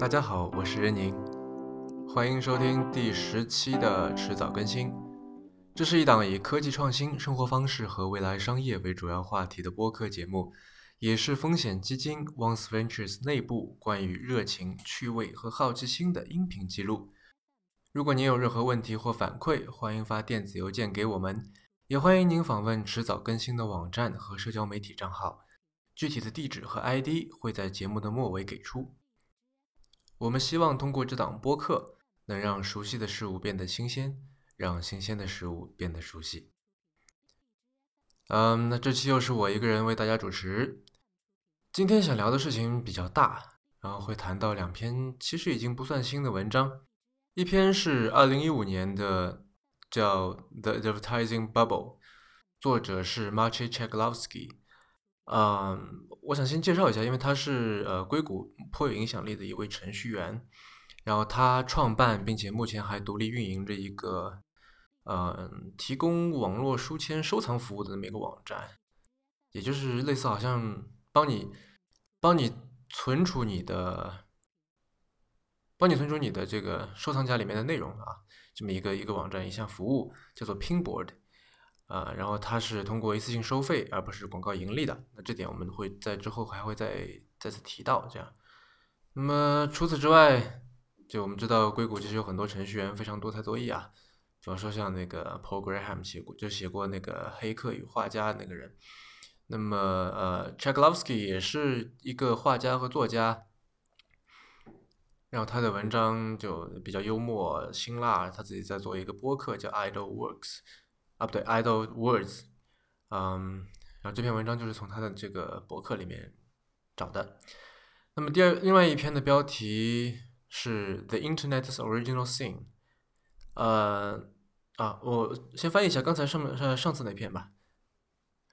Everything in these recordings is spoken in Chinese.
大家好，我是任宁，欢迎收听第十期的迟早更新。这是一档以科技创新、生活方式和未来商业为主要话题的播客节目，也是风险基金 Once Ventures 内部关于热情、趣味和好奇心的音频记录。如果您有任何问题或反馈，欢迎发电子邮件给我们，也欢迎您访问迟早更新的网站和社交媒体账号。具体的地址和 ID 会在节目的末尾给出。我们希望通过这档播客，能让熟悉的事物变得新鲜，让新鲜的事物变得熟悉。嗯，那这期又是我一个人为大家主持。今天想聊的事情比较大，然后会谈到两篇其实已经不算新的文章，一篇是二零一五年的，叫《The Advertising Bubble》，作者是 Maciej Czekowski。嗯，我想先介绍一下，因为他是呃硅谷颇有影响力的一位程序员，然后他创办并且目前还独立运营着一个呃提供网络书签收藏服务的那么一个网站，也就是类似好像帮你帮你存储你的帮你存储你的这个收藏夹里面的内容啊，这么一个一个网站一项服务叫做 Pinboard。啊，然后它是通过一次性收费，而不是广告盈利的。那这点我们会在之后还会再再次提到。这样，那么除此之外，就我们知道硅谷其实有很多程序员非常多才多艺啊。比方说像那个 Paul Graham 写过，就写过那个《黑客与画家》那个人。那么呃 c h a k l o v s k y 也是一个画家和作家。然后他的文章就比较幽默辛辣，他自己在做一个播客叫 Idle Works。啊，不对，Idle Words，嗯，然后这篇文章就是从他的这个博客里面找的。那么第二，另外一篇的标题是 The Internet's Original Sin。呃，啊，我先翻译一下刚才上面上上次那篇吧。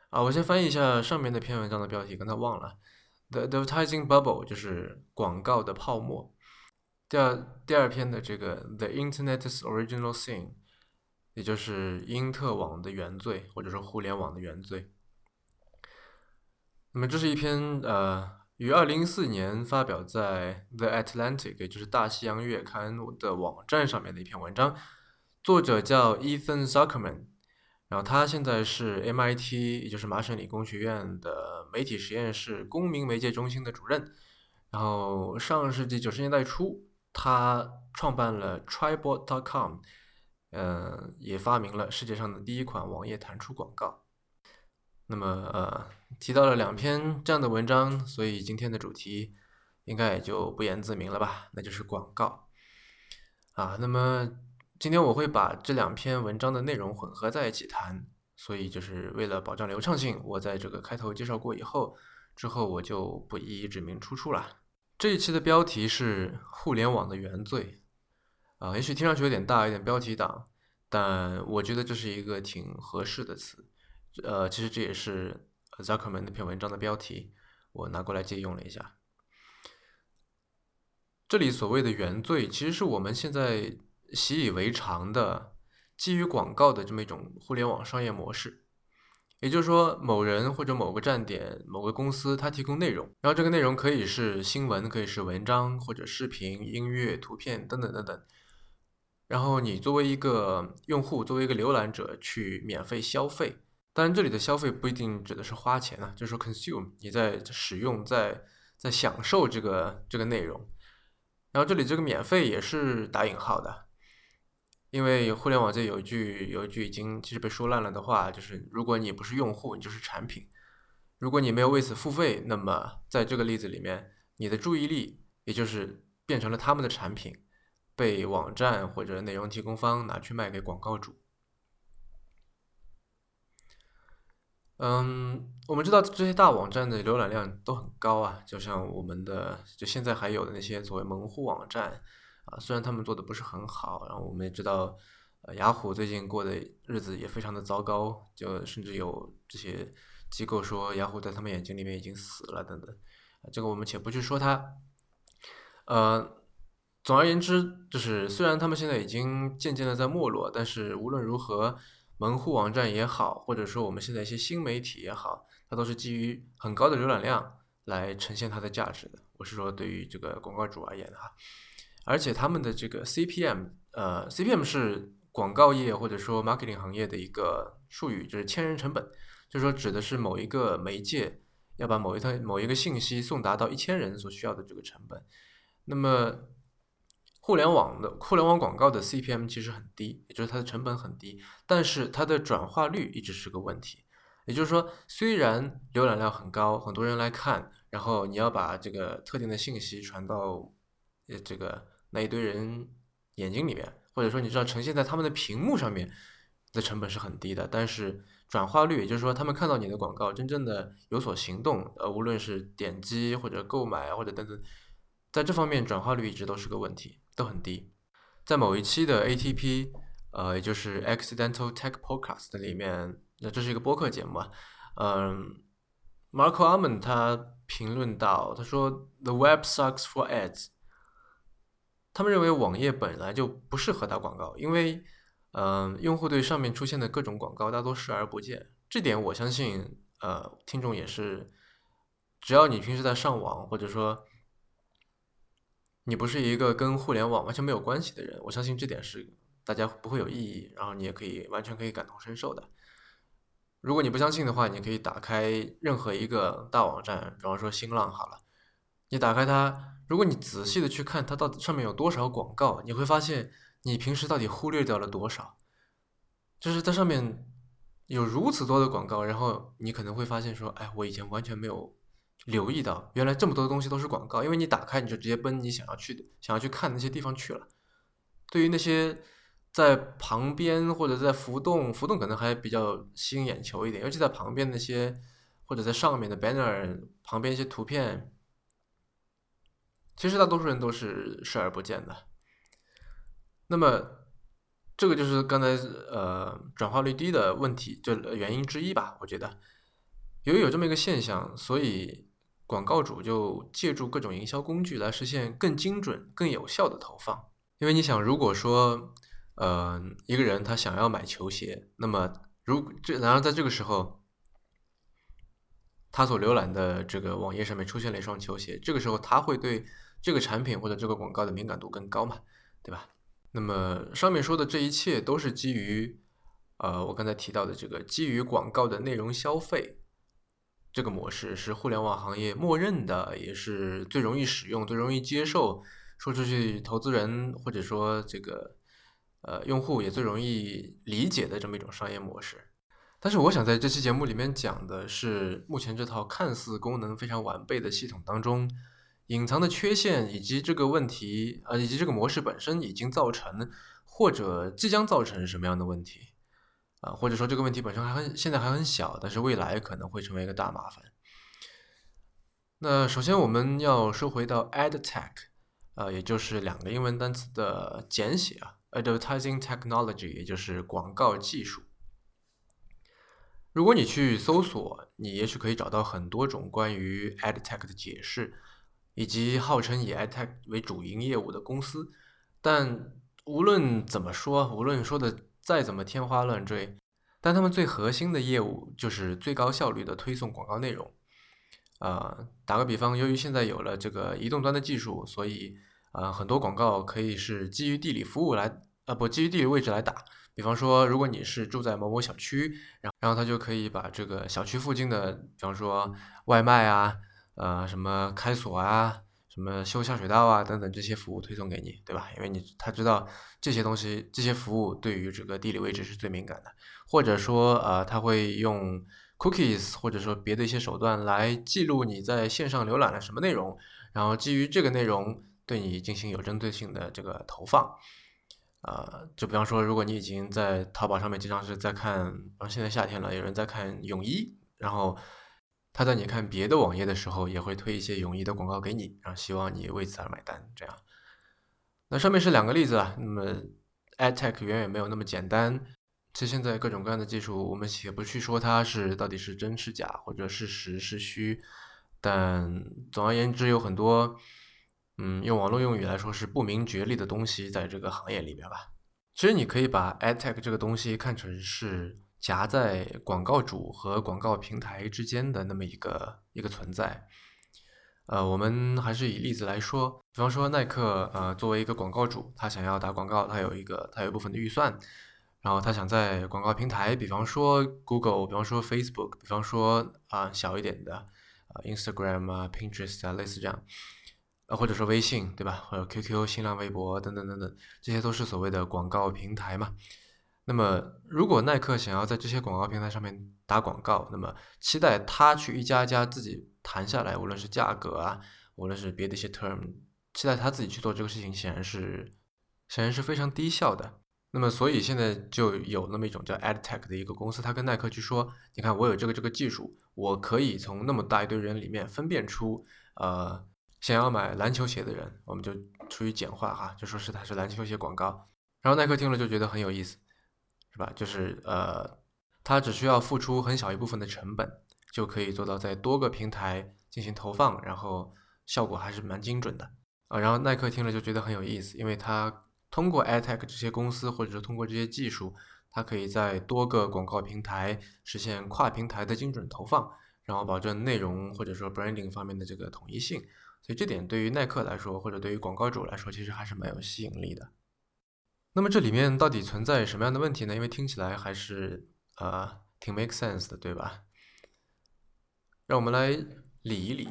啊，我先翻译一下上面那篇文章的标题，刚才忘了。The Advertising Bubble 就是广告的泡沫。第二第二篇的这个 The Internet's Original Sin。也就是因特网的原罪，或者说互联网的原罪。那么这是一篇呃，于二零一四年发表在《The Atlantic》，也就是大西洋月刊的网站上面的一篇文章。作者叫 Ethan Zuckerman，然后他现在是 MIT，也就是麻省理工学院的媒体实验室公民媒介中心的主任。然后上世纪九十年代初，他创办了 Tribot.com。呃，也发明了世界上的第一款网页弹出广告。那么，呃，提到了两篇这样的文章，所以今天的主题应该也就不言自明了吧？那就是广告。啊，那么今天我会把这两篇文章的内容混合在一起谈，所以就是为了保障流畅性，我在这个开头介绍过以后，之后我就不一一指明出处了。这一期的标题是“互联网的原罪”。啊，也许听上去有点大，有点标题党，但我觉得这是一个挺合适的词。呃，其实这也是 Zuckerman 那篇文章的标题，我拿过来借用了一下。这里所谓的原罪，其实是我们现在习以为常的基于广告的这么一种互联网商业模式。也就是说，某人或者某个站点、某个公司，它提供内容，然后这个内容可以是新闻，可以是文章或者视频、音乐、图片等等等等。然后你作为一个用户，作为一个浏览者去免费消费，当然这里的消费不一定指的是花钱啊，就是说 consume，你在使用，在在享受这个这个内容。然后这里这个免费也是打引号的，因为互联网界有一句有一句已经其实被说烂了的话，就是如果你不是用户，你就是产品。如果你没有为此付费，那么在这个例子里面，你的注意力也就是变成了他们的产品。被网站或者内容提供方拿去卖给广告主。嗯，我们知道这些大网站的浏览量都很高啊，就像我们的就现在还有的那些所谓门户网站啊，虽然他们做的不是很好，然后我们也知道，呃，雅虎最近过的日子也非常的糟糕，就甚至有这些机构说雅虎在他们眼睛里面已经死了等等，这个我们且不去说它，呃。总而言之，就是虽然他们现在已经渐渐的在没落，但是无论如何，门户网站也好，或者说我们现在一些新媒体也好，它都是基于很高的浏览量来呈现它的价值的。我是说，对于这个广告主而言哈，而且他们的这个 CPM，呃，CPM 是广告业或者说 marketing 行业的一个术语，就是千人成本，就是说指的是某一个媒介要把某一套某一个信息送达到一千人所需要的这个成本。那么互联网的互联网广告的 CPM 其实很低，也就是它的成本很低，但是它的转化率一直是个问题。也就是说，虽然浏览量很高，很多人来看，然后你要把这个特定的信息传到呃这个那一堆人眼睛里面，或者说你知道呈现在他们的屏幕上面的成本是很低的，但是转化率，也就是说他们看到你的广告，真正的有所行动，呃，无论是点击或者购买或者等等。在这方面，转化率一直都是个问题，都很低。在某一期的 ATP，呃，也就是 Accidental Tech Podcast 里面，那这是一个播客节目啊，嗯，Marco Arman 他评论到，他说 The web sucks for ads。他们认为网页本来就不适合打广告，因为，嗯，用户对上面出现的各种广告大多视而不见。这点我相信，呃，听众也是，只要你平时在上网，或者说。你不是一个跟互联网完全没有关系的人，我相信这点是大家不会有异议，然后你也可以完全可以感同身受的。如果你不相信的话，你可以打开任何一个大网站，比方说新浪好了，你打开它，如果你仔细的去看它到底上面有多少广告，你会发现你平时到底忽略掉了多少，就是在上面有如此多的广告，然后你可能会发现说，哎，我以前完全没有。留意到，原来这么多东西都是广告，因为你打开你就直接奔你想要去的、想要去看那些地方去了。对于那些在旁边或者在浮动，浮动可能还比较吸引眼球一点，尤其在旁边那些或者在上面的 banner 旁边一些图片，其实大多数人都是视而不见的。那么这个就是刚才呃转化率低的问题，就原因之一吧，我觉得。由于有这么一个现象，所以。广告主就借助各种营销工具来实现更精准、更有效的投放。因为你想，如果说，呃，一个人他想要买球鞋，那么如这，然后在这个时候，他所浏览的这个网页上面出现了一双球鞋，这个时候他会对这个产品或者这个广告的敏感度更高嘛，对吧？那么上面说的这一切都是基于，呃，我刚才提到的这个基于广告的内容消费。这个模式是互联网行业默认的，也是最容易使用、最容易接受，说出去投资人或者说这个呃用户也最容易理解的这么一种商业模式。但是我想在这期节目里面讲的是，目前这套看似功能非常完备的系统当中隐藏的缺陷，以及这个问题呃以及这个模式本身已经造成或者即将造成什么样的问题。啊，或者说这个问题本身还很现在还很小，但是未来可能会成为一个大麻烦。那首先我们要说回到 ad tech，呃，也就是两个英文单词的简写啊，advertising technology，也就是广告技术。如果你去搜索，你也许可以找到很多种关于 ad tech 的解释，以及号称以 ad tech 为主营业务的公司。但无论怎么说，无论说的。再怎么天花乱坠，但他们最核心的业务就是最高效率的推送广告内容。呃，打个比方，由于现在有了这个移动端的技术，所以呃很多广告可以是基于地理服务来，呃不基于地理位置来打。比方说，如果你是住在某某小区，然然后他就可以把这个小区附近的，比方说外卖啊，呃什么开锁啊。什么修下水道啊等等这些服务推送给你，对吧？因为你他知道这些东西，这些服务对于这个地理位置是最敏感的，或者说呃他会用 cookies 或者说别的一些手段来记录你在线上浏览了什么内容，然后基于这个内容对你进行有针对性的这个投放。呃，就比方说，如果你已经在淘宝上面经常是在看，然后现在夏天了，有人在看泳衣，然后。他在你看别的网页的时候，也会推一些泳衣的广告给你，然后希望你为此而买单。这样，那上面是两个例子啊。那么，ad tech 远远没有那么简单。其实现在各种各样的技术，我们且不去说它是到底是真是假，或者是实是虚，但总而言之，有很多，嗯，用网络用语来说是不明觉厉的东西在这个行业里边吧。其实你可以把 ad tech 这个东西看成是。夹在广告主和广告平台之间的那么一个一个存在，呃，我们还是以例子来说，比方说耐克，呃，作为一个广告主，他想要打广告，他有一个他有部分的预算，然后他想在广告平台，比方说 Google，比方说 Facebook，比方说啊小一点的啊 Instagram 啊 Pinterest 啊类似这样，呃或者说微信对吧，或者 QQ、新浪微博等等等等，这些都是所谓的广告平台嘛。那么如果耐克想要在这些广告平台上面打广告，那么期待他去一家一家自己。谈下来，无论是价格啊，无论是别的一些 term，期待他自己去做这个事情，显然是显然是非常低效的。那么，所以现在就有那么一种叫 ad tech 的一个公司，他跟耐克去说：“你看，我有这个这个技术，我可以从那么大一堆人里面分辨出，呃，想要买篮球鞋的人，我们就出于简化哈，就说是他是篮球鞋广告。然后耐克听了就觉得很有意思，是吧？就是呃，它只需要付出很小一部分的成本。”就可以做到在多个平台进行投放，然后效果还是蛮精准的啊。然后耐克听了就觉得很有意思，因为它通过 AdTech 这些公司，或者说通过这些技术，它可以在多个广告平台实现跨平台的精准投放，然后保证内容或者说 branding 方面的这个统一性。所以这点对于耐克来说，或者对于广告主来说，其实还是蛮有吸引力的。那么这里面到底存在什么样的问题呢？因为听起来还是呃挺 make sense 的，对吧？让我们来理一理。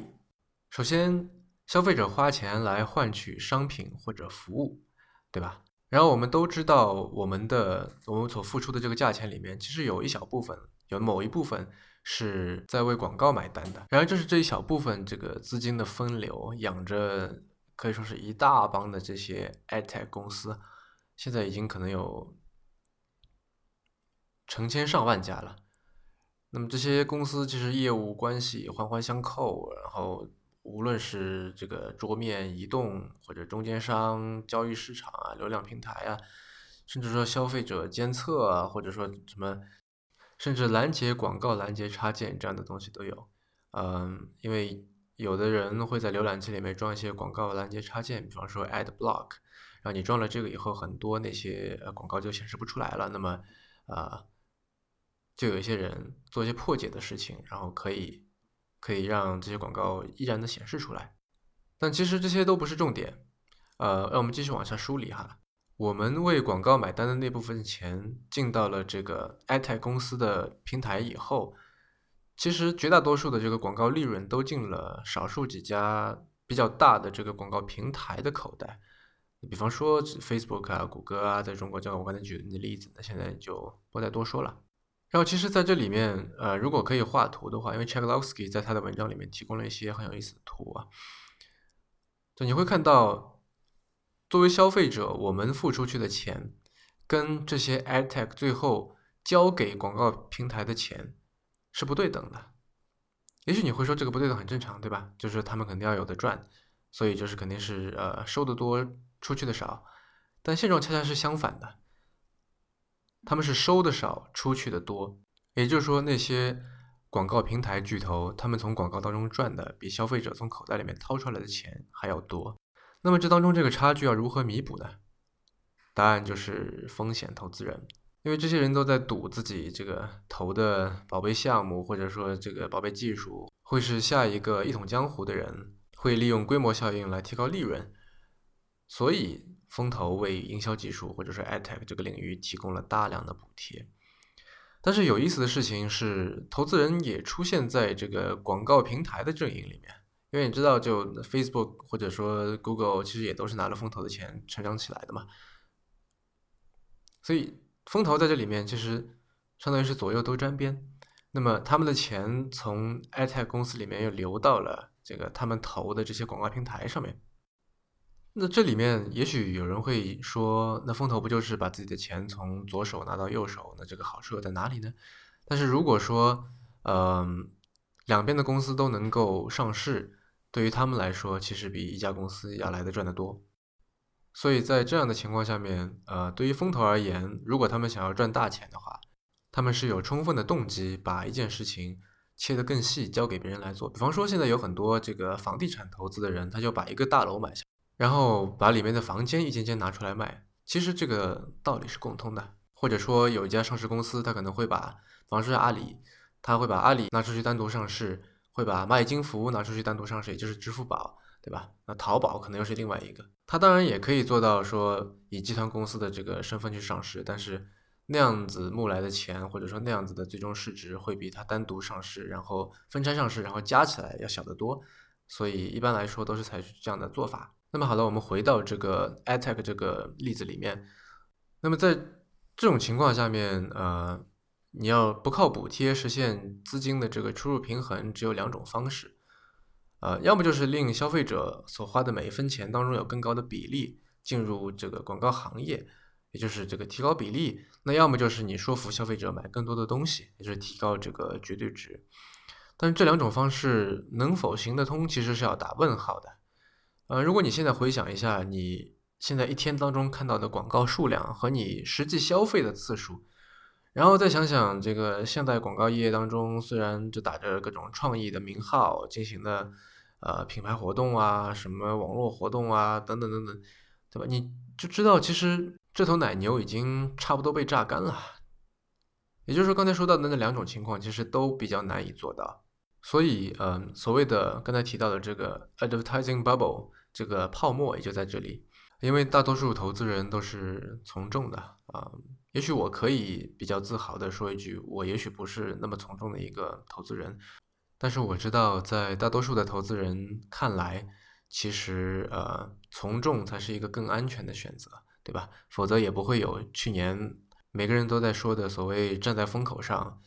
首先，消费者花钱来换取商品或者服务，对吧？然后我们都知道，我们的我们所付出的这个价钱里面，其实有一小部分，有某一部分是在为广告买单的。然而，就是这一小部分这个资金的分流，养着可以说是一大帮的这些 ATEC 公司，现在已经可能有成千上万家了。那么这些公司其实业务关系环环相扣，然后无论是这个桌面移动或者中间商、交易市场啊、流量平台啊，甚至说消费者监测啊，或者说什么，甚至拦截广告、拦截插件这样的东西都有。嗯，因为有的人会在浏览器里面装一些广告拦截插件，比方说 Ad Block，后你装了这个以后，很多那些呃广告就显示不出来了。那么，啊。就有一些人做一些破解的事情，然后可以可以让这些广告依然的显示出来，但其实这些都不是重点。呃，让我们继续往下梳理哈。我们为广告买单的那部分钱进到了这个 ad tech 公司的平台以后，其实绝大多数的这个广告利润都进了少数几家比较大的这个广告平台的口袋。比方说 Facebook 啊、谷歌啊，在中国，就我刚才举的例子，那现在就不再多说了。然后其实，在这里面，呃，如果可以画图的话，因为 Cheklovsky 在他的文章里面提供了一些很有意思的图啊，就你会看到，作为消费者，我们付出去的钱，跟这些 ad tech 最后交给广告平台的钱是不对等的。也许你会说这个不对等很正常，对吧？就是他们肯定要有的赚，所以就是肯定是呃收的多，出去的少。但现状恰恰是相反的。他们是收的少，出去的多，也就是说，那些广告平台巨头，他们从广告当中赚的比消费者从口袋里面掏出来的钱还要多。那么这当中这个差距要如何弥补呢？答案就是风险投资人，因为这些人都在赌自己这个投的宝贝项目或者说这个宝贝技术会是下一个一统江湖的人，会利用规模效应来提高利润，所以。风投为营销技术或者是 ad tech 这个领域提供了大量的补贴，但是有意思的事情是，投资人也出现在这个广告平台的阵营里面，因为你知道，就 Facebook 或者说 Google 其实也都是拿了风投的钱成长起来的嘛，所以风投在这里面其实相当于是左右都沾边，那么他们的钱从 ad tech 公司里面又流到了这个他们投的这些广告平台上面。那这里面也许有人会说，那风投不就是把自己的钱从左手拿到右手？那这个好处又在哪里呢？但是如果说，嗯，两边的公司都能够上市，对于他们来说，其实比一家公司要来的赚得多。所以在这样的情况下面，呃，对于风投而言，如果他们想要赚大钱的话，他们是有充分的动机把一件事情切得更细，交给别人来做。比方说，现在有很多这个房地产投资的人，他就把一个大楼买下。然后把里面的房间一间间拿出来卖，其实这个道理是共通的。或者说有一家上市公司，它可能会把，比方说阿里，它会把阿里拿出去单独上市，会把蚂蚁金服拿出去单独上市，也就是支付宝，对吧？那淘宝可能又是另外一个。它当然也可以做到说以集团公司的这个身份去上市，但是那样子募来的钱或者说那样子的最终市值会比它单独上市，然后分拆上市，然后加起来要小得多。所以一般来说都是采取这样的做法。那么好了，我们回到这个 ATTACK 这个例子里面。那么在这种情况下面，呃，你要不靠补贴实现资金的这个出入平衡，只有两种方式。呃，要么就是令消费者所花的每一分钱当中有更高的比例进入这个广告行业，也就是这个提高比例。那要么就是你说服消费者买更多的东西，也就是提高这个绝对值。但是这两种方式能否行得通，其实是要打问号的。呃，如果你现在回想一下，你现在一天当中看到的广告数量和你实际消费的次数，然后再想想这个现代广告业当中，虽然就打着各种创意的名号进行的呃品牌活动啊，什么网络活动啊，等等等等，对吧？你就知道其实这头奶牛已经差不多被榨干了。也就是说，刚才说到的那两种情况，其实都比较难以做到。所以，嗯，所谓的刚才提到的这个 advertising bubble 这个泡沫也就在这里，因为大多数投资人都是从众的啊。也许我可以比较自豪的说一句，我也许不是那么从众的一个投资人，但是我知道，在大多数的投资人看来，其实呃，从众才是一个更安全的选择，对吧？否则也不会有去年每个人都在说的所谓站在风口上，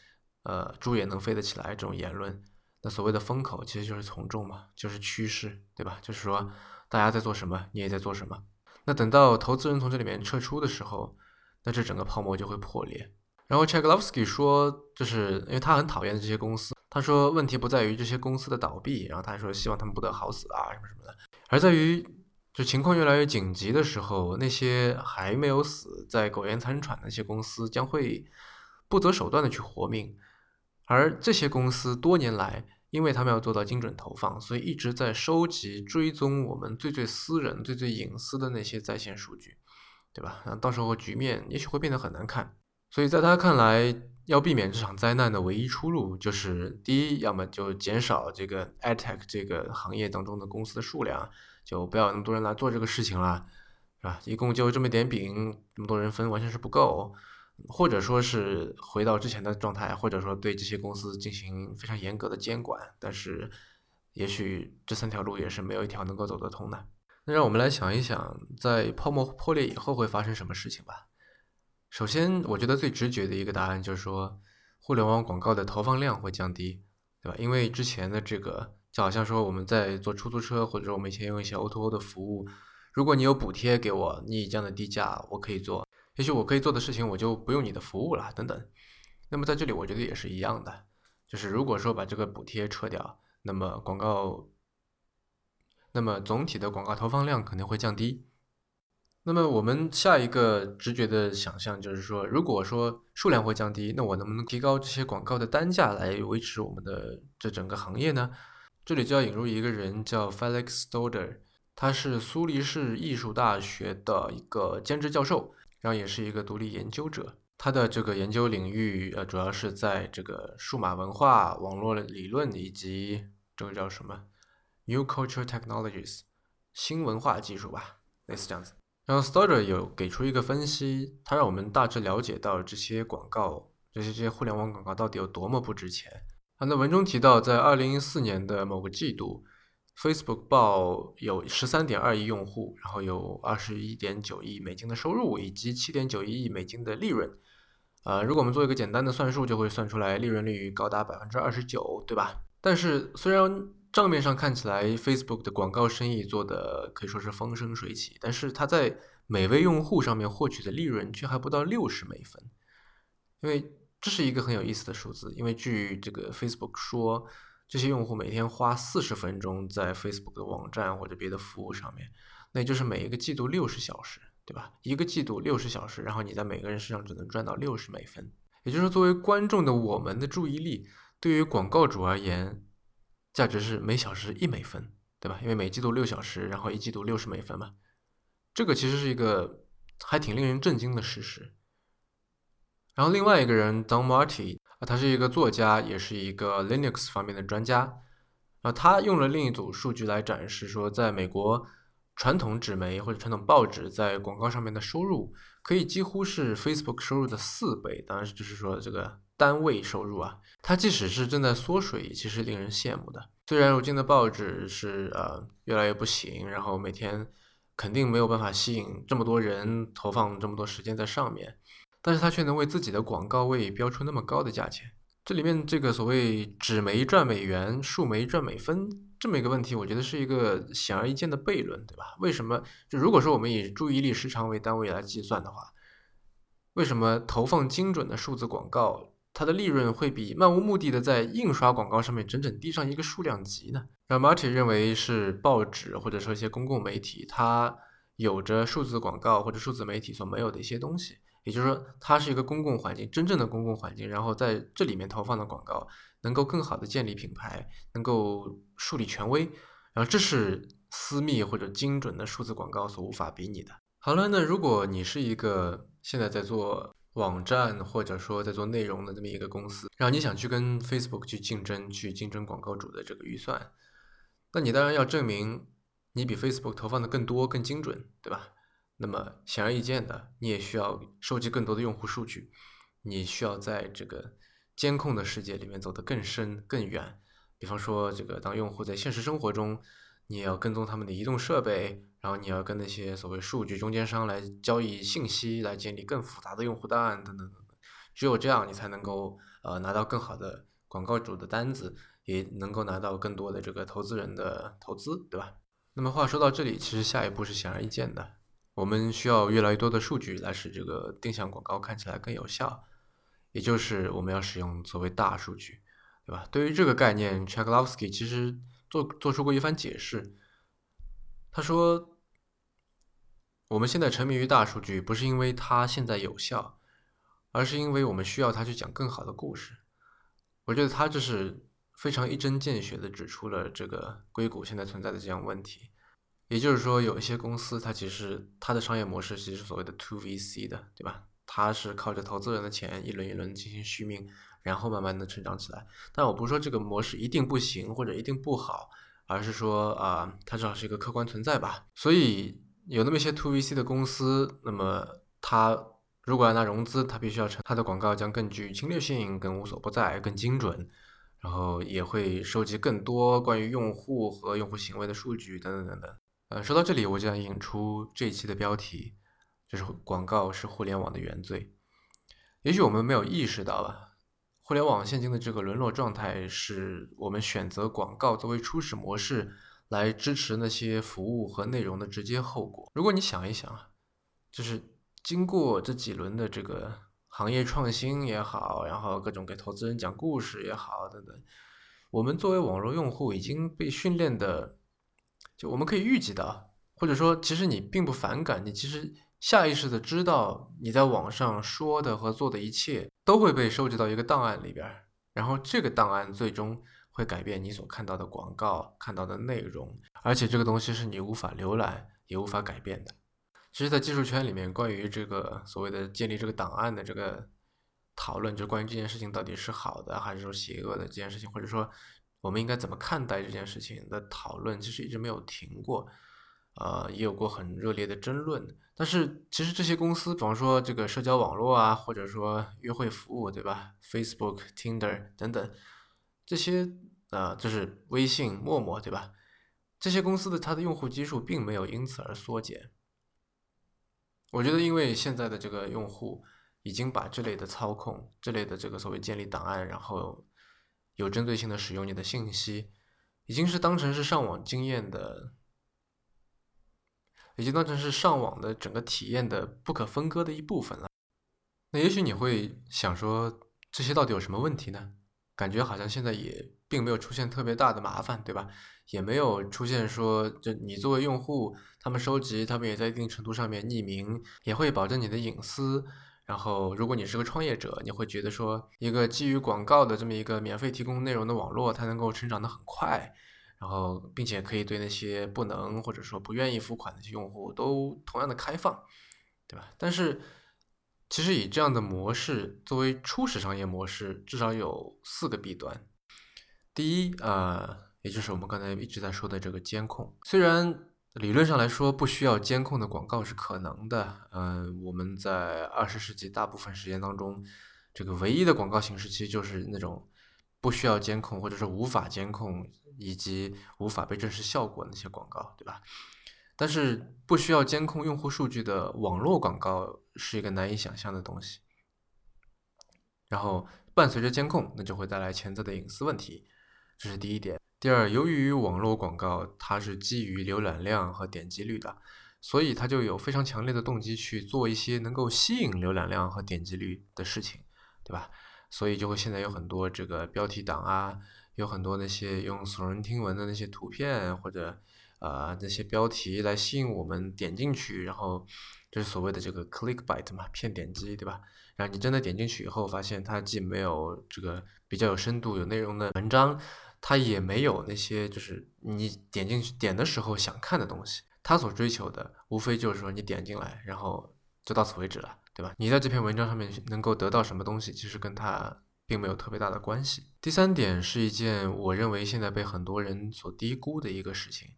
呃，猪也能飞得起来这种言论。那所谓的风口其实就是从众嘛，就是趋势，对吧？就是说大家在做什么，你也在做什么。那等到投资人从这里面撤出的时候，那这整个泡沫就会破裂。然后 c h e k l o v s k y 说，就是因为他很讨厌这些公司，他说问题不在于这些公司的倒闭，然后他还说希望他们不得好死啊什么什么的，而在于就情况越来越紧急的时候，那些还没有死在苟延残喘的那些公司将会不择手段的去活命。而这些公司多年来，因为他们要做到精准投放，所以一直在收集、追踪我们最最私人、最最隐私的那些在线数据，对吧？那到时候局面也许会变得很难看。所以在他看来，要避免这场灾难的唯一出路，就是第一，要么就减少这个 AdTech 这个行业当中的公司的数量，就不要那么多人来做这个事情了，是吧？一共就这么点饼，那么多人分，完全是不够。或者说是回到之前的状态，或者说对这些公司进行非常严格的监管，但是也许这三条路也是没有一条能够走得通的。那让我们来想一想，在泡沫破裂以后会发生什么事情吧。首先，我觉得最直觉的一个答案就是说，互联网广告的投放量会降低，对吧？因为之前的这个就好像说我们在做出租车，或者说我们以前用一些 O2O 的服务，如果你有补贴给我，你以这样的低价，我可以做。也许我可以做的事情，我就不用你的服务了，等等。那么在这里，我觉得也是一样的，就是如果说把这个补贴撤掉，那么广告，那么总体的广告投放量肯定会降低。那么我们下一个直觉的想象就是说，如果说数量会降低，那我能不能提高这些广告的单价来维持我们的这整个行业呢？这里就要引入一个人叫 Felix Stoder，他是苏黎世艺术大学的一个兼职教授。然后也是一个独立研究者，他的这个研究领域呃主要是在这个数码文化、网络理论以及这个叫什么 New Culture Technologies 新文化技术吧，类似这样子。然后 Stoder 有给出一个分析，他让我们大致了解到这些广告，这些这些互联网广告到底有多么不值钱。他那文中提到，在二零一四年的某个季度。Facebook 报有十三点二亿用户，然后有二十一点九亿美金的收入，以及七点九一亿美金的利润。呃，如果我们做一个简单的算术，就会算出来利润率高达百分之二十九，对吧？但是虽然账面上看起来 Facebook 的广告生意做的可以说是风生水起，但是它在每位用户上面获取的利润却还不到六十美分。因为这是一个很有意思的数字，因为据这个 Facebook 说。这些用户每天花四十分钟在 Facebook 的网站或者别的服务上面，那就是每一个季度六十小时，对吧？一个季度六十小时，然后你在每个人身上只能赚到六十美分。也就是说，作为观众的我们的注意力，对于广告主而言，价值是每小时一美分，对吧？因为每季度六小时，然后一季度六十美分嘛。这个其实是一个还挺令人震惊的事实。然后另外一个人 Don Marty。啊，他是一个作家，也是一个 Linux 方面的专家。啊，他用了另一组数据来展示说，在美国传统纸媒或者传统报纸在广告上面的收入，可以几乎是 Facebook 收入的四倍。当然，就是说这个单位收入啊，它即使是正在缩水，其实令人羡慕的。虽然如今的报纸是呃越来越不行，然后每天肯定没有办法吸引这么多人投放这么多时间在上面，但是他却能为自己的广告位标出那么高的价钱。这里面这个所谓纸媒赚美元，数媒赚美分这么一个问题，我觉得是一个显而易见的悖论，对吧？为什么就如果说我们以注意力时长为单位来计算的话，为什么投放精准的数字广告，它的利润会比漫无目的的在印刷广告上面整整低上一个数量级呢？而 Marty 认为是报纸或者说一些公共媒体，它有着数字广告或者数字媒体所没有的一些东西。也就是说，它是一个公共环境，真正的公共环境，然后在这里面投放的广告，能够更好的建立品牌，能够树立权威，然后这是私密或者精准的数字广告所无法比拟的。好了，那如果你是一个现在在做网站或者说在做内容的这么一个公司，然后你想去跟 Facebook 去竞争，去竞争广告主的这个预算，那你当然要证明你比 Facebook 投放的更多、更精准，对吧？那么显而易见的，你也需要收集更多的用户数据，你需要在这个监控的世界里面走得更深更远。比方说，这个当用户在现实生活中，你也要跟踪他们的移动设备，然后你要跟那些所谓数据中间商来交易信息，来建立更复杂的用户档案等等等等。只有这样，你才能够呃拿到更好的广告主的单子，也能够拿到更多的这个投资人的投资，对吧？那么话说到这里，其实下一步是显而易见的。我们需要越来越多的数据来使这个定向广告看起来更有效，也就是我们要使用所谓大数据，对吧？对于这个概念 c h a k l o v s k y 其实做做出过一番解释。他说，我们现在沉迷于大数据，不是因为它现在有效，而是因为我们需要它去讲更好的故事。我觉得他这是非常一针见血的指出了这个硅谷现在存在的这样问题。也就是说，有一些公司，它其实它的商业模式其实是所谓的 to VC 的，对吧？它是靠着投资人的钱一轮一轮进行续命，然后慢慢的成长起来。但我不是说这个模式一定不行或者一定不好，而是说啊，它至少是一个客观存在吧。所以有那么一些 to VC 的公司，那么它如果要拿融资，它必须要成它的广告将更具侵略性、更无所不在、更精准，然后也会收集更多关于用户和用户行为的数据等等等等。呃，说到这里，我就想引出这一期的标题，就是广告是互联网的原罪。也许我们没有意识到吧，互联网现今的这个沦落状态，是我们选择广告作为初始模式来支持那些服务和内容的直接后果。如果你想一想啊，就是经过这几轮的这个行业创新也好，然后各种给投资人讲故事也好等等，我们作为网络用户已经被训练的。就我们可以预计到，或者说，其实你并不反感，你其实下意识的知道，你在网上说的和做的一切都会被收集到一个档案里边，然后这个档案最终会改变你所看到的广告、看到的内容，而且这个东西是你无法浏览也无法改变的。其实，在技术圈里面，关于这个所谓的建立这个档案的这个讨论，就关于这件事情到底是好的还是说邪恶的这件事情，或者说。我们应该怎么看待这件事情的讨论，其实一直没有停过，呃，也有过很热烈的争论。但是，其实这些公司，比方说这个社交网络啊，或者说约会服务，对吧？Facebook、Tinder 等等，这些呃，就是微信、陌陌，对吧？这些公司的它的用户基数并没有因此而缩减。我觉得，因为现在的这个用户已经把这类的操控、这类的这个所谓建立档案，然后。有针对性的使用你的信息，已经是当成是上网经验的，已经当成是上网的整个体验的不可分割的一部分了。那也许你会想说，这些到底有什么问题呢？感觉好像现在也并没有出现特别大的麻烦，对吧？也没有出现说，就你作为用户，他们收集，他们也在一定程度上面匿名，也会保证你的隐私。然后，如果你是个创业者，你会觉得说，一个基于广告的这么一个免费提供内容的网络，它能够成长得很快，然后并且可以对那些不能或者说不愿意付款的用户都同样的开放，对吧？但是，其实以这样的模式作为初始商业模式，至少有四个弊端。第一，呃，也就是我们刚才一直在说的这个监控。虽然理论上来说不需要监控的广告是可能的，嗯，我们在二十世纪大部分时间当中，这个唯一的广告形式其实就是那种不需要监控或者是无法监控以及无法被证实效果那些广告，对吧？但是不需要监控用户数据的网络广告是一个难以想象的东西。然后伴随着监控，那就会带来潜在的隐私问题，这是第一点。第二，由于网络广告它是基于浏览量和点击率的，所以它就有非常强烈的动机去做一些能够吸引浏览量和点击率的事情，对吧？所以就会现在有很多这个标题党啊，有很多那些用耸人听闻的那些图片或者呃那些标题来吸引我们点进去，然后就是所谓的这个 clickbait 嘛，骗点击，对吧？然后你真的点进去以后，发现它既没有这个比较有深度、有内容的文章。它也没有那些就是你点进去点的时候想看的东西，它所追求的无非就是说你点进来，然后就到此为止了，对吧？你在这篇文章上面能够得到什么东西，其实跟它并没有特别大的关系。第三点是一件我认为现在被很多人所低估的一个事情，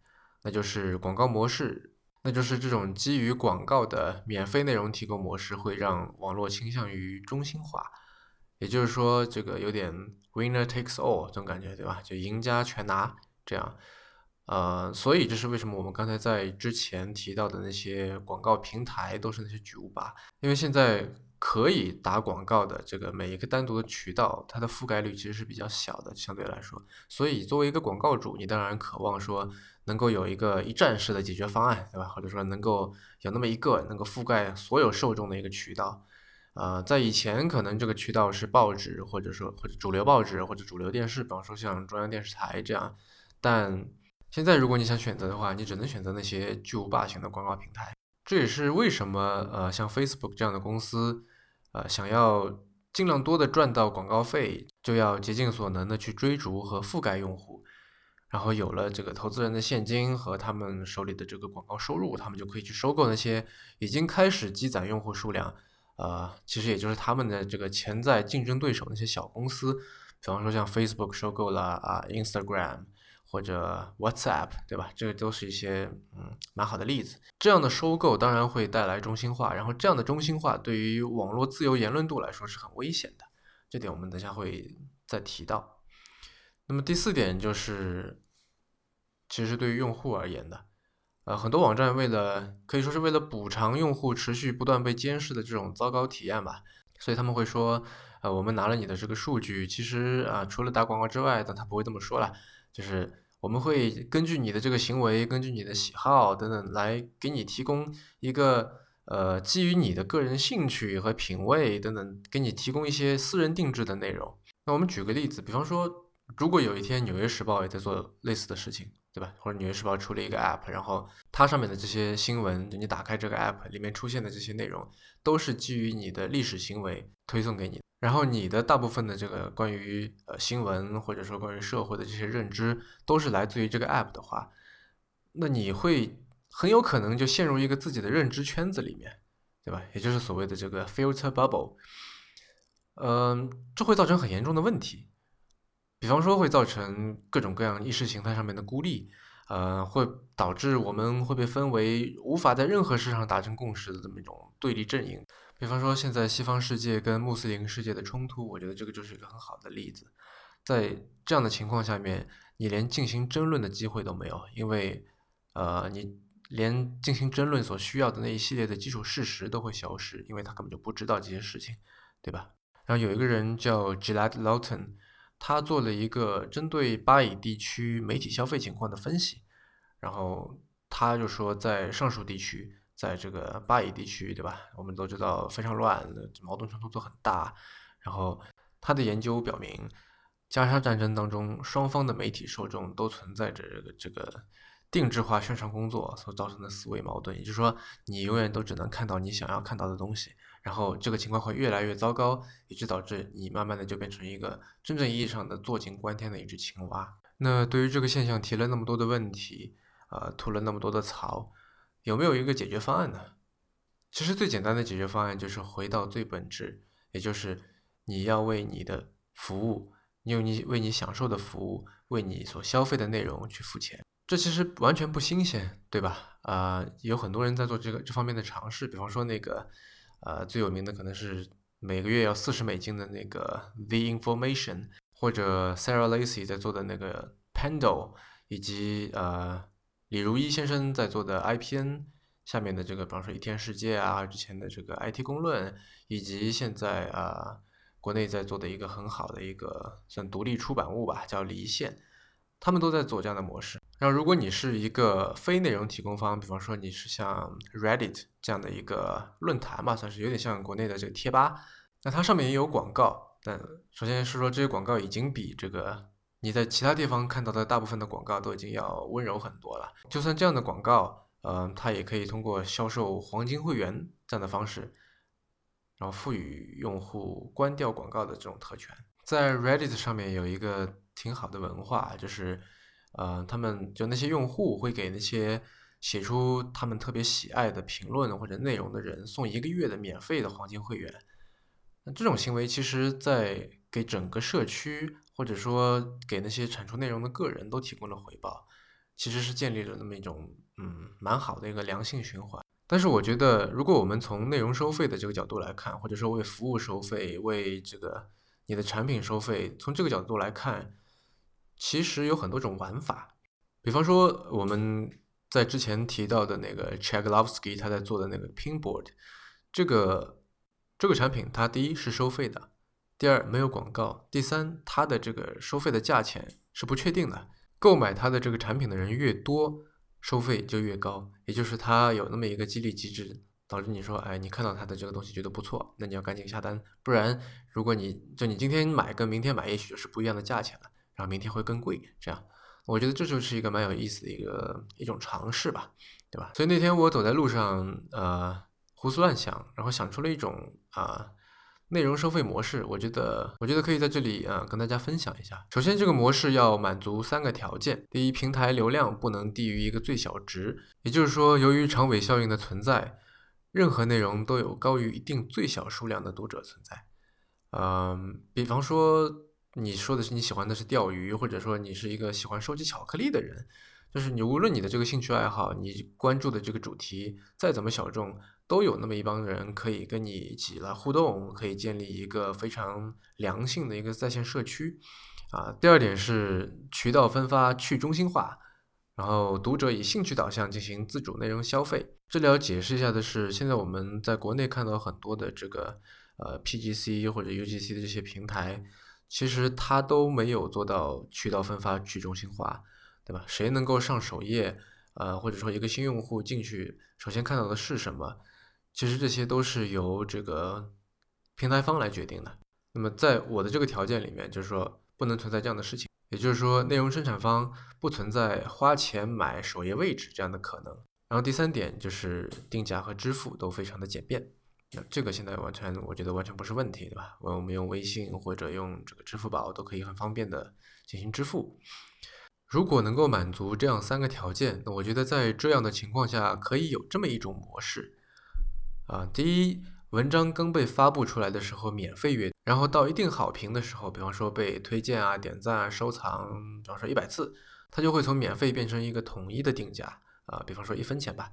那就是广告模式，那就是这种基于广告的免费内容提供模式会让网络倾向于中心化。也就是说，这个有点 winner takes all 这种感觉，对吧？就赢家全拿这样，呃，所以这是为什么我们刚才在之前提到的那些广告平台都是那些巨无霸，因为现在可以打广告的这个每一个单独的渠道，它的覆盖率其实是比较小的，相对来说。所以作为一个广告主，你当然渴望说能够有一个一站式的解决方案，对吧？或者说能够有那么一个能够覆盖所有受众的一个渠道。呃，在以前可能这个渠道是报纸，或者说或者主流报纸或者主流电视，比方说像中央电视台这样。但现在如果你想选择的话，你只能选择那些巨无霸型的广告平台。这也是为什么呃像 Facebook 这样的公司，呃想要尽量多的赚到广告费，就要竭尽所能的去追逐和覆盖用户。然后有了这个投资人的现金和他们手里的这个广告收入，他们就可以去收购那些已经开始积攒用户数量。呃，其实也就是他们的这个潜在竞争对手那些小公司，比方说像 Facebook 收购了啊 Instagram 或者 WhatsApp，对吧？这个都是一些嗯蛮好的例子。这样的收购当然会带来中心化，然后这样的中心化对于网络自由言论度来说是很危险的，这点我们等下会再提到。那么第四点就是，其实对于用户而言的。呃，很多网站为了可以说是为了补偿用户持续不断被监视的这种糟糕体验吧，所以他们会说，呃，我们拿了你的这个数据，其实啊，除了打广告之外，但他不会这么说了，就是我们会根据你的这个行为，根据你的喜好等等，来给你提供一个呃，基于你的个人兴趣和品味等等，给你提供一些私人定制的内容。那我们举个例子，比方说，如果有一天《纽约时报》也在做类似的事情。对吧？或者《纽约时报》出了一个 App，然后它上面的这些新闻，你打开这个 App 里面出现的这些内容，都是基于你的历史行为推送给你。然后你的大部分的这个关于呃新闻或者说关于社会的这些认知，都是来自于这个 App 的话，那你会很有可能就陷入一个自己的认知圈子里面，对吧？也就是所谓的这个 filter bubble。嗯，这会造成很严重的问题。比方说会造成各种各样意识形态上面的孤立，呃，会导致我们会被分为无法在任何事上达成共识的这么一种对立阵营。比方说现在西方世界跟穆斯林世界的冲突，我觉得这个就是一个很好的例子。在这样的情况下面，你连进行争论的机会都没有，因为呃，你连进行争论所需要的那一系列的基础事实都会消失，因为他根本就不知道这些事情，对吧？然后有一个人叫 Gilad Lawton。他做了一个针对巴以地区媒体消费情况的分析，然后他就说，在上述地区，在这个巴以地区，对吧？我们都知道非常乱，矛盾冲突都很大。然后他的研究表明，加沙战争当中，双方的媒体受众都存在着这个这个定制化宣传工作所造成的思维矛盾，也就是说，你永远都只能看到你想要看到的东西。然后这个情况会越来越糟糕，以致导致你慢慢的就变成一个真正意义上的坐井观天的一只青蛙。那对于这个现象提了那么多的问题，呃，吐了那么多的槽，有没有一个解决方案呢？其实最简单的解决方案就是回到最本质，也就是你要为你的服务你用你为你享受的服务，为你所消费的内容去付钱。这其实完全不新鲜，对吧？啊，有很多人在做这个这方面的尝试，比方说那个，呃，最有名的可能是每个月要四十美金的那个 The Information，或者 Sarah Lacy 在做的那个 Pendle，以及呃李如一先生在做的 IPN 下面的这个，比方说一天世界啊，之前的这个 IT 公论，以及现在啊国内在做的一个很好的一个算独立出版物吧，叫离线，他们都在做这样的模式。然后，如果你是一个非内容提供方，比方说你是像 Reddit 这样的一个论坛嘛，算是有点像国内的这个贴吧，那它上面也有广告。但首先是说，这些广告已经比这个你在其他地方看到的大部分的广告都已经要温柔很多了。就算这样的广告，嗯，它也可以通过销售黄金会员这样的方式，然后赋予用户关掉广告的这种特权。在 Reddit 上面有一个挺好的文化，就是。呃，他们就那些用户会给那些写出他们特别喜爱的评论或者内容的人送一个月的免费的黄金会员。那这种行为其实，在给整个社区或者说给那些产出内容的个人都提供了回报，其实是建立了那么一种嗯蛮好的一个良性循环。但是我觉得，如果我们从内容收费的这个角度来看，或者说为服务收费、为这个你的产品收费，从这个角度来看。其实有很多种玩法，比方说我们在之前提到的那个 c h a g l o v s k y 他在做的那个 Pinboard，这个这个产品它第一是收费的，第二没有广告，第三它的这个收费的价钱是不确定的。购买它的这个产品的人越多，收费就越高，也就是它有那么一个激励机制，导致你说，哎，你看到它的这个东西觉得不错，那你要赶紧下单，不然如果你就你今天买跟明天买，也许就是不一样的价钱了。然后明天会更贵，这样，我觉得这就是一个蛮有意思的一个一种尝试吧，对吧？所以那天我走在路上，呃，胡思乱想，然后想出了一种啊内容收费模式，我觉得我觉得可以在这里啊跟大家分享一下。首先，这个模式要满足三个条件：第一，平台流量不能低于一个最小值，也就是说，由于长尾效应的存在，任何内容都有高于一定最小数量的读者存在。嗯，比方说。你说的是你喜欢的是钓鱼，或者说你是一个喜欢收集巧克力的人，就是你无论你的这个兴趣爱好，你关注的这个主题再怎么小众，都有那么一帮人可以跟你一起来互动，可以建立一个非常良性的一个在线社区。啊，第二点是渠道分发去中心化，然后读者以兴趣导向进行自主内容消费。这里要解释一下的是，现在我们在国内看到很多的这个呃 PGC 或者 UGC 的这些平台。其实它都没有做到渠道分发去中心化，对吧？谁能够上首页，呃，或者说一个新用户进去，首先看到的是什么？其实这些都是由这个平台方来决定的。那么在我的这个条件里面，就是说不能存在这样的事情，也就是说内容生产方不存在花钱买首页位置这样的可能。然后第三点就是定价和支付都非常的简便。那这个现在完全，我觉得完全不是问题，对吧？我们用微信或者用这个支付宝都可以很方便的进行支付。如果能够满足这样三个条件，那我觉得在这样的情况下，可以有这么一种模式啊。第一，文章刚被发布出来的时候免费阅，然后到一定好评的时候，比方说被推荐啊、点赞啊、收藏，比方说一百次，它就会从免费变成一个统一的定价啊，比方说一分钱吧。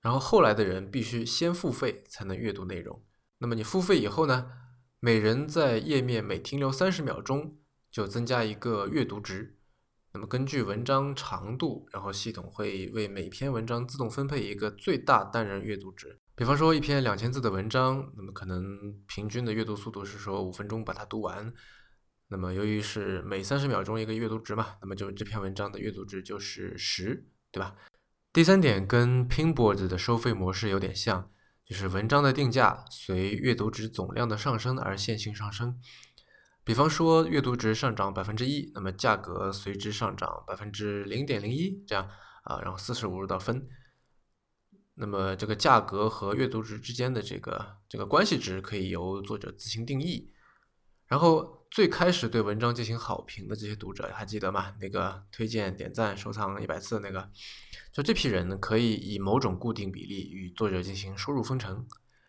然后后来的人必须先付费才能阅读内容。那么你付费以后呢？每人在页面每停留三十秒钟就增加一个阅读值。那么根据文章长度，然后系统会为每篇文章自动分配一个最大单人阅读值。比方说一篇两千字的文章，那么可能平均的阅读速度是说五分钟把它读完。那么由于是每三十秒钟一个阅读值嘛，那么就这篇文章的阅读值就是十，对吧？第三点跟 Pinboard 的收费模式有点像，就是文章的定价随阅读值总量的上升而线性上升。比方说阅读值上涨百分之一，那么价格随之上涨百分之零点零一，这样啊，然后四舍五入到分。那么这个价格和阅读值之间的这个这个关系值可以由作者自行定义。然后最开始对文章进行好评的这些读者还记得吗？那个推荐、点赞、收藏一百次那个，就这批人呢，可以以某种固定比例与作者进行收入分成，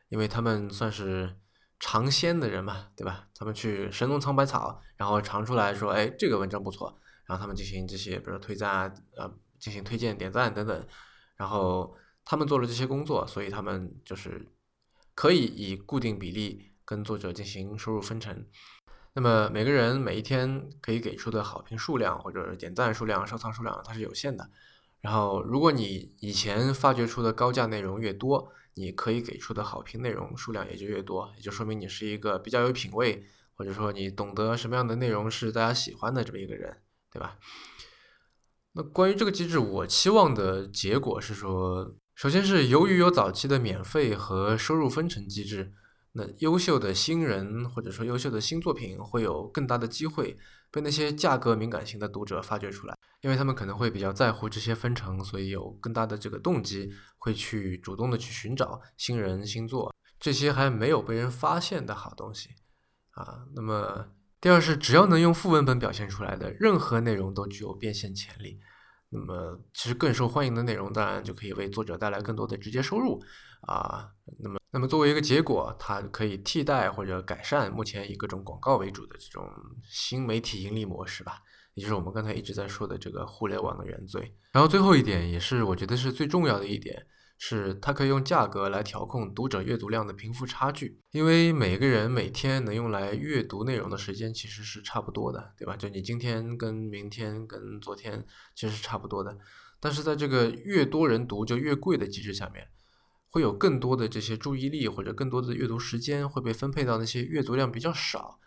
因为他们算是尝鲜的人嘛，对吧？他们去神农尝百草，然后尝出来说，哎，这个文章不错，然后他们进行这些，比如说推赞啊，呃，进行推荐、点赞等等，然后他们做了这些工作，所以他们就是可以以固定比例跟作者进行收入分成。那么每个人每一天可以给出的好评数量或者点赞数量、收藏数量，它是有限的。然后，如果你以前发掘出的高价内容越多，你可以给出的好评内容数量也就越多，也就说明你是一个比较有品位，或者说你懂得什么样的内容是大家喜欢的这么一个人，对吧？那关于这个机制，我期望的结果是说，首先是由于有早期的免费和收入分成机制，那优秀的新人或者说优秀的新作品会有更大的机会被那些价格敏感型的读者发掘出来。因为他们可能会比较在乎这些分成，所以有更大的这个动机，会去主动的去寻找新人新作这些还没有被人发现的好东西啊。那么第二是，只要能用副文本表现出来的任何内容都具有变现潜力。那么其实更受欢迎的内容，当然就可以为作者带来更多的直接收入啊。那么那么作为一个结果，它可以替代或者改善目前以各种广告为主的这种新媒体盈利模式吧。也就是我们刚才一直在说的这个互联网的原罪。然后最后一点，也是我觉得是最重要的一点，是它可以用价格来调控读者阅读量的贫富差距。因为每个人每天能用来阅读内容的时间其实是差不多的，对吧？就你今天跟明天跟昨天其实是差不多的。但是在这个越多人读就越贵的机制下面，会有更多的这些注意力或者更多的阅读时间会被分配到那些阅读量比较少，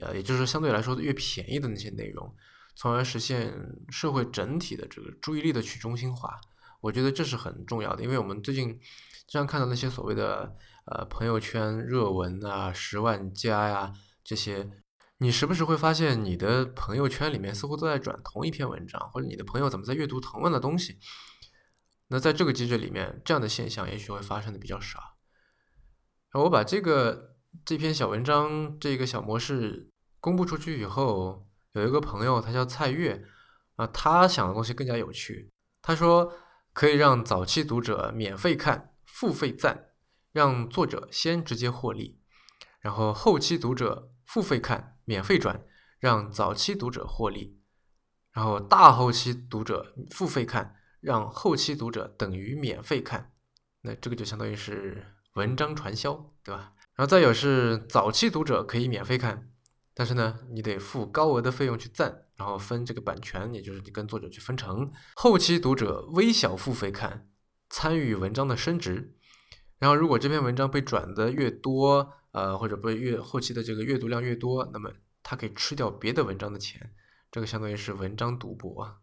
呃，也就是相对来说越便宜的那些内容。从而实现社会整体的这个注意力的去中心化，我觉得这是很重要的。因为我们最近经常看到那些所谓的呃朋友圈热文啊、十万加呀这些，你时不时会发现你的朋友圈里面似乎都在转同一篇文章，或者你的朋友怎么在阅读同样的东西。那在这个机制里面，这样的现象也许会发生的比较少。我把这个这篇小文章这个小模式公布出去以后。有一个朋友，他叫蔡月，啊，他想的东西更加有趣。他说可以让早期读者免费看、付费赞，让作者先直接获利；然后后期读者付费看、免费转，让早期读者获利；然后大后期读者付费看，让后期读者等于免费看。那这个就相当于是文章传销，对吧？然后再有是早期读者可以免费看。但是呢，你得付高额的费用去赞，然后分这个版权，也就是你跟作者去分成。后期读者微小付费看，参与文章的升值。然后如果这篇文章被转的越多，呃，或者被越后期的这个阅读量越多，那么它可以吃掉别的文章的钱。这个相当于是文章赌博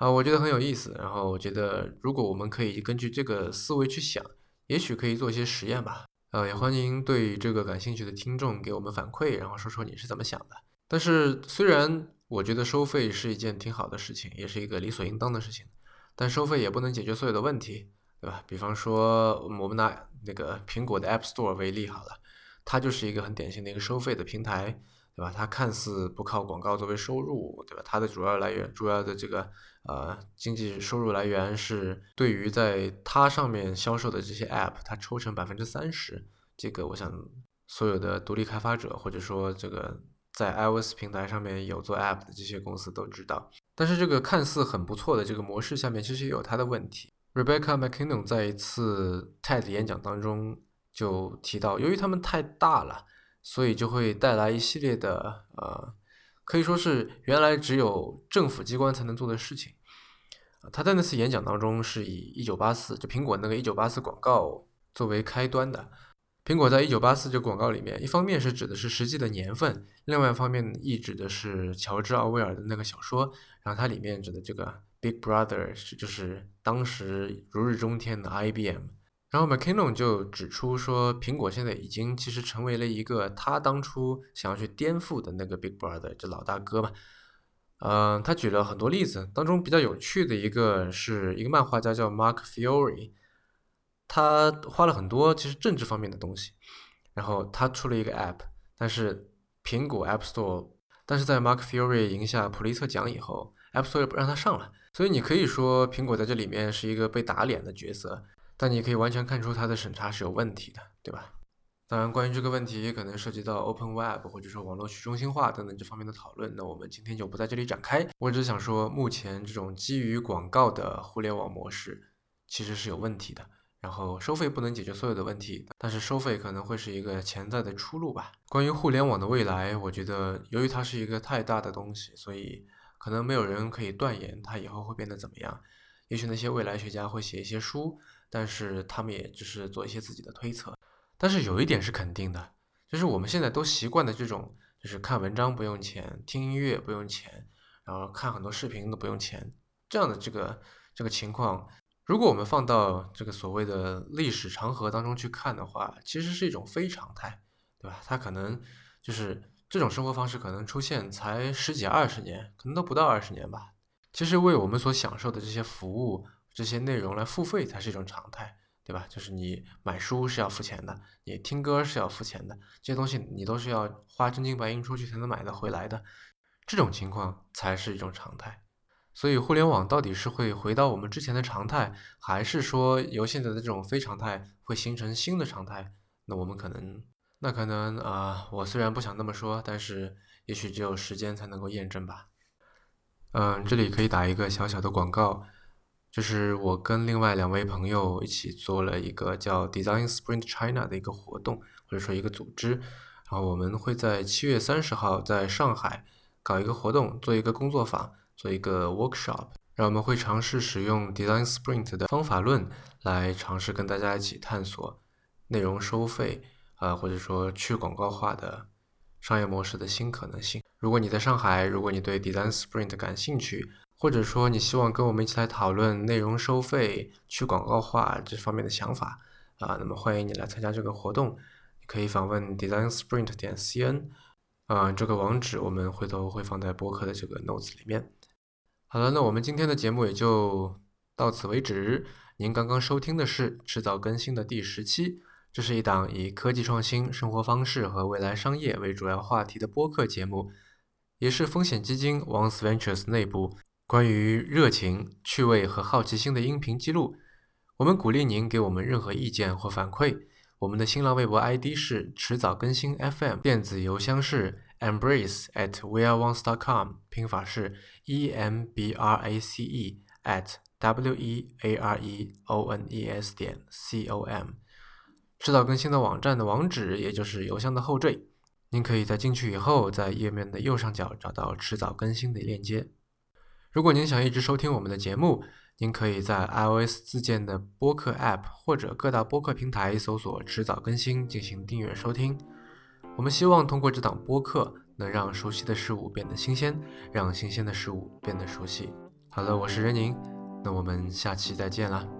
啊，我觉得很有意思。然后我觉得，如果我们可以根据这个思维去想，也许可以做一些实验吧。呃，也欢迎对这个感兴趣的听众给我们反馈，然后说说你是怎么想的。但是，虽然我觉得收费是一件挺好的事情，也是一个理所应当的事情，但收费也不能解决所有的问题，对吧？比方说，我们拿那个苹果的 App Store 为例好了，它就是一个很典型的一个收费的平台。对吧？它看似不靠广告作为收入，对吧？它的主要来源、主要的这个呃经济收入来源是对于在它上面销售的这些 App，它抽成百分之三十。这个我想所有的独立开发者或者说这个在 iOS 平台上面有做 App 的这些公司都知道。但是这个看似很不错的这个模式下面，其实也有它的问题。Rebecca McKinnon 在一次 TED 演讲当中就提到，由于他们太大了。所以就会带来一系列的呃，可以说是原来只有政府机关才能做的事情。他在那次演讲当中是以一九八四就苹果那个一九八四广告作为开端的。苹果在一九八四这个广告里面，一方面是指的是实际的年份，另外一方面亦指的是乔治奥威尔的那个小说。然后它里面指的这个 Big Brother 是就是当时如日中天的 IBM。然后 McKinnon 就指出说，苹果现在已经其实成为了一个他当初想要去颠覆的那个 Big Brother，就老大哥嘛。嗯，他举了很多例子，当中比较有趣的一个是一个漫画家叫 Mark Fiore，他花了很多其实政治方面的东西，然后他出了一个 App，但是苹果 App Store，但是在 Mark Fiore 赢下普利策奖以后，App Store 不让他上了，所以你可以说苹果在这里面是一个被打脸的角色。但你可以完全看出它的审查是有问题的，对吧？当然，关于这个问题，可能涉及到 Open Web 或者说网络去中心化等等这方面的讨论，那我们今天就不在这里展开。我只想说，目前这种基于广告的互联网模式其实是有问题的。然后收费不能解决所有的问题，但是收费可能会是一个潜在的出路吧。关于互联网的未来，我觉得由于它是一个太大的东西，所以可能没有人可以断言它以后会变得怎么样。也许那些未来学家会写一些书，但是他们也只是做一些自己的推测。但是有一点是肯定的，就是我们现在都习惯的这种，就是看文章不用钱，听音乐不用钱，然后看很多视频都不用钱，这样的这个这个情况，如果我们放到这个所谓的历史长河当中去看的话，其实是一种非常态，对吧？它可能就是这种生活方式可能出现才十几二十年，可能都不到二十年吧。其实为我们所享受的这些服务、这些内容来付费才是一种常态。对吧？就是你买书是要付钱的，你听歌是要付钱的，这些东西你都是要花真金白银出去才能买的回来的，这种情况才是一种常态。所以，互联网到底是会回到我们之前的常态，还是说由现在的这种非常态会形成新的常态？那我们可能，那可能啊，我虽然不想那么说，但是也许只有时间才能够验证吧。嗯，这里可以打一个小小的广告。就是我跟另外两位朋友一起做了一个叫 Design Sprint China 的一个活动，或者说一个组织。然后我们会在七月三十号在上海搞一个活动，做一个工作坊，做一个 workshop。然后我们会尝试使用 Design Sprint 的方法论来尝试跟大家一起探索内容收费啊，或者说去广告化的商业模式的新可能性。如果你在上海，如果你对 Design Sprint 感兴趣，或者说你希望跟我们一起来讨论内容收费、去广告化这方面的想法啊，那么欢迎你来参加这个活动。你可以访问 designsprint 点 cn，啊，这个网址我们回头会放在播客的这个 notes 里面。好了，那我们今天的节目也就到此为止。您刚刚收听的是迟早更新的第十期，这是一档以科技创新、生活方式和未来商业为主要话题的播客节目，也是风险基金 Once Ventures 内部。关于热情、趣味和好奇心的音频记录，我们鼓励您给我们任何意见或反馈。我们的新浪微博 ID 是迟早更新 FM，电子邮箱是 embrace at weareones.com，拼法是 e m b r a c e at w e a r e o n e s 点 c o m。迟早更新的网站的网址，也就是邮箱的后缀，您可以在进去以后，在页面的右上角找到迟早更新的链接。如果您想一直收听我们的节目，您可以在 iOS 自建的播客 App 或者各大播客平台搜索“迟早更新”进行订阅收听。我们希望通过这档播客，能让熟悉的事物变得新鲜，让新鲜的事物变得熟悉。好了，我是任宁，那我们下期再见了。